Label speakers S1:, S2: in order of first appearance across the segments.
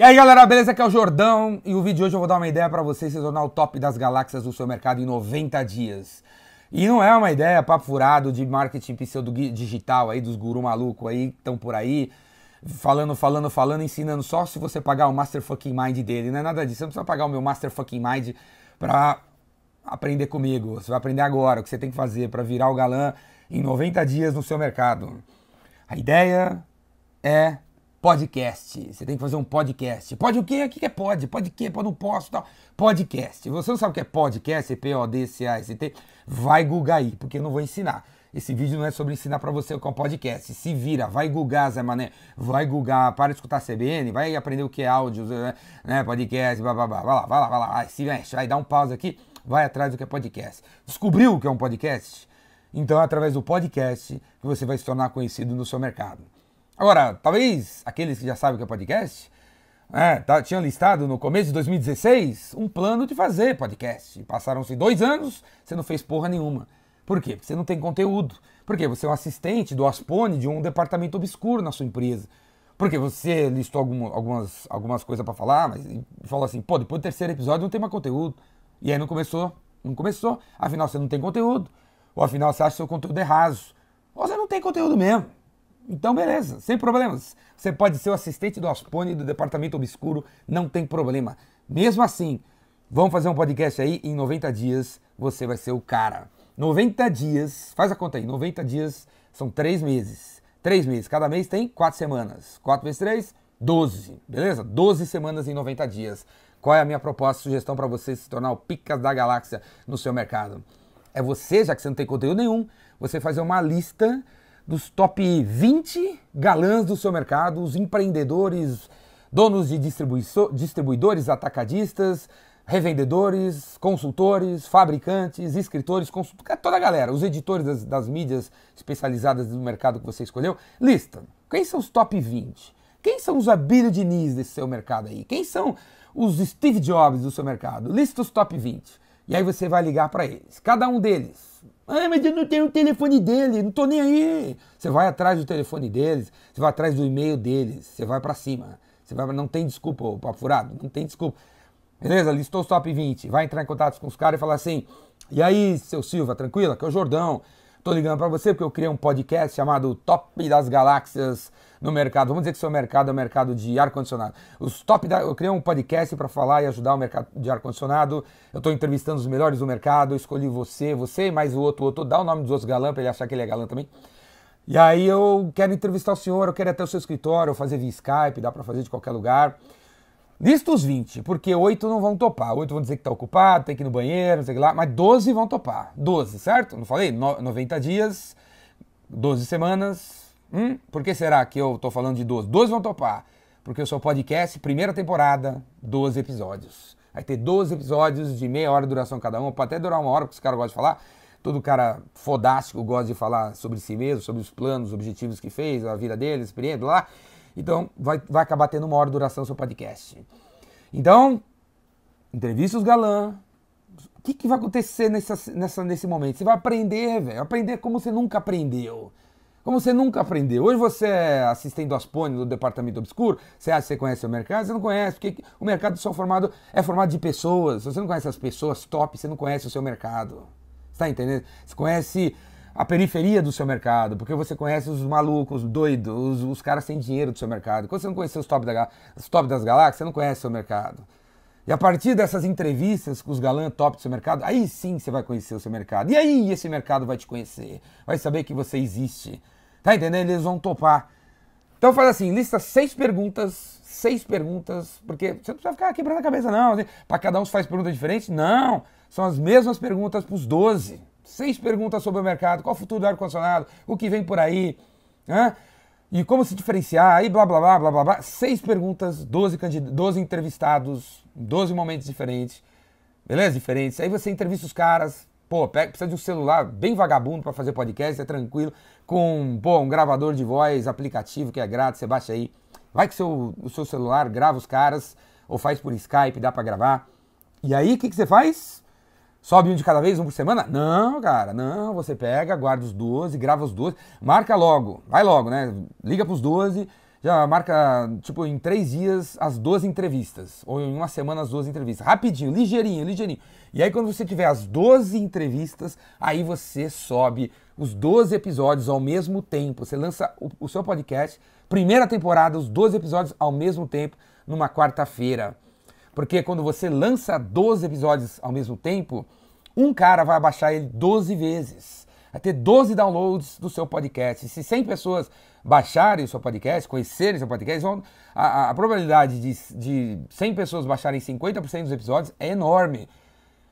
S1: E aí galera, beleza? Aqui é o Jordão e o vídeo de hoje eu vou dar uma ideia para vocês se tornar o top das galáxias do seu mercado em 90 dias. E não é uma ideia papo furado de marketing pseudo digital aí dos guru maluco aí que estão por aí falando, falando, falando, ensinando só se você pagar o Master Fucking Mind dele. Não é nada disso, você não precisa pagar o meu Master Fucking Mind pra aprender comigo. Você vai aprender agora o que você tem que fazer para virar o galã em 90 dias no seu mercado. A ideia é podcast. Você tem que fazer um podcast. Pode o quê? O que é pode? Pode o quê? Pode não posso tal. Podcast. Você não sabe o que é podcast? P-O-D-C-A-S-T? Vai googar aí, porque eu não vou ensinar. Esse vídeo não é sobre ensinar para você o que é um podcast. Se vira, vai googar, Zé Mané. Vai googar, para de escutar CBN, vai aprender o que é áudio, né? Podcast, blá, blá, blá. Vai lá, vai lá, vai lá. Vai, se mexe, vai dar um pause aqui, vai atrás do que é podcast. Descobriu o que é um podcast? Então é através do podcast que você vai se tornar conhecido no seu mercado. Agora, talvez aqueles que já sabem o que é podcast, é, tá, tinham listado no começo de 2016 um plano de fazer podcast. Passaram-se dois anos, você não fez porra nenhuma. Por quê? Porque você não tem conteúdo. Porque você é um assistente do Aspone de um departamento obscuro na sua empresa. Porque você listou algum, algumas, algumas coisas para falar, mas falou assim, pô, depois do terceiro episódio não tem mais conteúdo. E aí não começou, não começou. Afinal, você não tem conteúdo. Ou afinal, você acha que seu conteúdo é raso. Ou você não tem conteúdo mesmo. Então, beleza, sem problemas. Você pode ser o assistente do Aspone do departamento obscuro, não tem problema. Mesmo assim, vamos fazer um podcast aí, em 90 dias você vai ser o cara. 90 dias, faz a conta aí, 90 dias são 3 meses. 3 meses, cada mês tem 4 semanas. 4 vezes 3, 12, beleza? 12 semanas em 90 dias. Qual é a minha proposta, sugestão para você se tornar o picas da galáxia no seu mercado? É você, já que você não tem conteúdo nenhum, você fazer uma lista dos top 20 galãs do seu mercado, os empreendedores, donos de distribuidores, atacadistas, revendedores, consultores, fabricantes, escritores, consultores, toda a galera, os editores das, das, mídias especializadas do mercado que você escolheu. Lista. Quem são os top 20? Quem são os Abílio Diniz desse seu mercado aí? Quem são os Steve Jobs do seu mercado? Lista os top 20. E aí você vai ligar para eles. Cada um deles ah, mas eu não tenho o telefone dele, não tô nem aí. Você vai atrás do telefone deles, você vai atrás do e-mail deles, você vai para cima. Você vai, não tem desculpa, o papo furado, não tem desculpa. Beleza? Listou os top 20. Vai entrar em contato com os caras e falar assim: e aí, seu Silva, tranquila? Que é o Jordão. Tô ligando para você porque eu criei um podcast chamado Top das Galáxias no mercado. Vamos dizer que seu mercado é o mercado de ar-condicionado. Os top da... Eu criei um podcast para falar e ajudar o mercado de ar-condicionado. Eu estou entrevistando os melhores do mercado. Eu escolhi você, você e mais o outro, o outro. Dá o nome dos outros galã para ele achar que ele é galã também. E aí eu quero entrevistar o senhor, eu quero ir até o seu escritório, fazer via Skype, dá para fazer de qualquer lugar. Lista os 20, porque 8 não vão topar. 8 vão dizer que tá ocupado, tem que ir no banheiro, não sei lá, mas 12 vão topar. 12, certo? Não falei? No, 90 dias, 12 semanas. Hum? Por que será que eu tô falando de 12? 12 vão topar. Porque o seu podcast, primeira temporada, 12 episódios. Vai ter 12 episódios de meia hora de duração cada um, pode até durar uma hora, porque os caras gostam de falar. Todo cara fodástico gosta de falar sobre si mesmo, sobre os planos, os objetivos que fez, a vida dele, experiência, lá. Então, vai, vai acabar tendo uma hora de duração o seu podcast. Então, entrevista os. O que, que vai acontecer nessa, nessa, nesse momento? Você vai aprender, velho. Aprender como você nunca aprendeu. Como você nunca aprendeu. Hoje você é assistente do Aspone, do departamento obscuro. Você acha que você conhece o mercado? Você não conhece, porque o mercado só formado, é formado de pessoas. Se você não conhece as pessoas top, você não conhece o seu mercado. Você tá entendendo? Você conhece a periferia do seu mercado, porque você conhece os malucos, os doidos, os, os, caras sem dinheiro do seu mercado. Quando você não conhece os top, da, os top das galáxias, você não conhece o seu mercado. E a partir dessas entrevistas com os galãs top do seu mercado, aí sim você vai conhecer o seu mercado. E aí esse mercado vai te conhecer, vai saber que você existe. Tá entendendo? Eles vão topar. Então faz assim, lista seis perguntas, seis perguntas, porque você não precisa ficar quebrando a cabeça não. Para cada um faz perguntas diferentes. Não, são as mesmas perguntas para os 12. Seis perguntas sobre o mercado, qual o futuro do ar-condicionado, o que vem por aí, né? e como se diferenciar, aí blá blá blá blá blá blá. Seis perguntas, 12, 12 entrevistados, 12 momentos diferentes, beleza? Diferentes. Aí você entrevista os caras, pô, pega, precisa de um celular bem vagabundo para fazer podcast, é tranquilo, com pô, um gravador de voz, aplicativo que é grátis, você baixa aí. Vai que seu, o seu celular grava os caras, ou faz por Skype, dá para gravar. E aí o que, que você faz? Sobe um de cada vez, um por semana? Não, cara, não. Você pega, guarda os 12, grava os 12, marca logo, vai logo, né? Liga pros 12 já marca, tipo, em três dias as duas entrevistas. Ou em uma semana as duas entrevistas. Rapidinho, ligeirinho, ligeirinho. E aí, quando você tiver as 12 entrevistas, aí você sobe os 12 episódios ao mesmo tempo. Você lança o, o seu podcast, primeira temporada, os 12 episódios ao mesmo tempo, numa quarta-feira. Porque quando você lança 12 episódios ao mesmo tempo, um cara vai baixar ele 12 vezes. Vai ter 12 downloads do seu podcast. Se 100 pessoas baixarem o seu podcast, conhecerem o seu podcast, vão, a, a, probabilidade de, de 100 pessoas baixarem 50% dos episódios é enorme.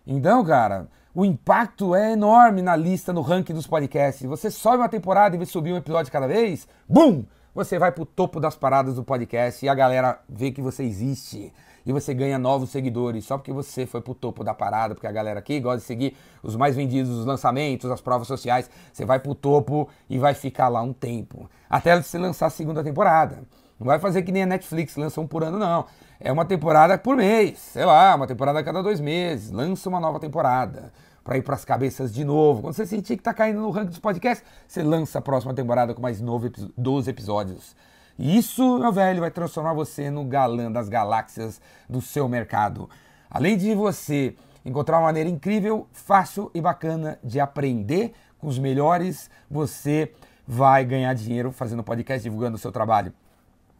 S1: Então, cara, o impacto é enorme na lista, no ranking dos podcasts. Você sobe uma temporada e vez subir um episódio cada vez, bum! Você vai pro topo das paradas do podcast e a galera vê que você existe e você ganha novos seguidores só porque você foi pro topo da parada, porque a galera aqui gosta de seguir os mais vendidos, os lançamentos, as provas sociais. Você vai pro topo e vai ficar lá um tempo. Até você lançar a segunda temporada. Não vai fazer que nem a Netflix, lança um por ano, não. É uma temporada por mês, sei lá, uma temporada a cada dois meses. Lança uma nova temporada para ir para as cabeças de novo. Quando você sentir que está caindo no ranking dos podcasts, você lança a próxima temporada com mais novo, 12 episódios. E isso, meu velho, vai transformar você no galã das galáxias do seu mercado. Além de você encontrar uma maneira incrível, fácil e bacana de aprender com os melhores, você vai ganhar dinheiro fazendo podcast, divulgando o seu trabalho.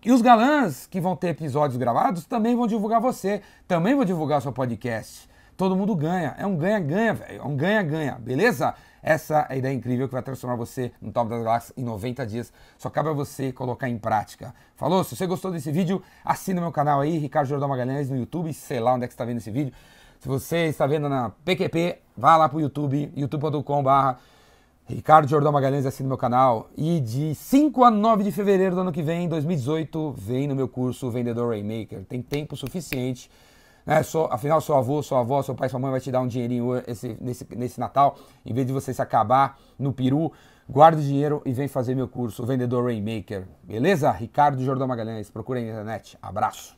S1: E os galãs que vão ter episódios gravados também vão divulgar você, também vão divulgar o seu podcast. Todo mundo ganha, é um ganha-ganha, velho, é um ganha-ganha, beleza? Essa é a ideia incrível que vai transformar você no top das galáxias em 90 dias. Só cabe a você colocar em prática. Falou? Se você gostou desse vídeo, assina meu canal aí, Ricardo Jordão Magalhães no YouTube, sei lá onde é que está vendo esse vídeo. Se você está vendo na PQP, vá lá para o YouTube, youtube.com.br Ricardo Jordão Magalhães, assina meu canal. E de 5 a 9 de fevereiro do ano que vem, 2018, vem no meu curso Vendedor Rainmaker. Tem tempo suficiente né? Sou, afinal, seu avô, sua avó, seu pai, sua mãe vai te dar um dinheirinho esse, nesse, nesse Natal. Em vez de você se acabar no peru, guarda o dinheiro e vem fazer meu curso Vendedor Rainmaker. Beleza? Ricardo Jordão Magalhães. Procura aí na internet. Abraço.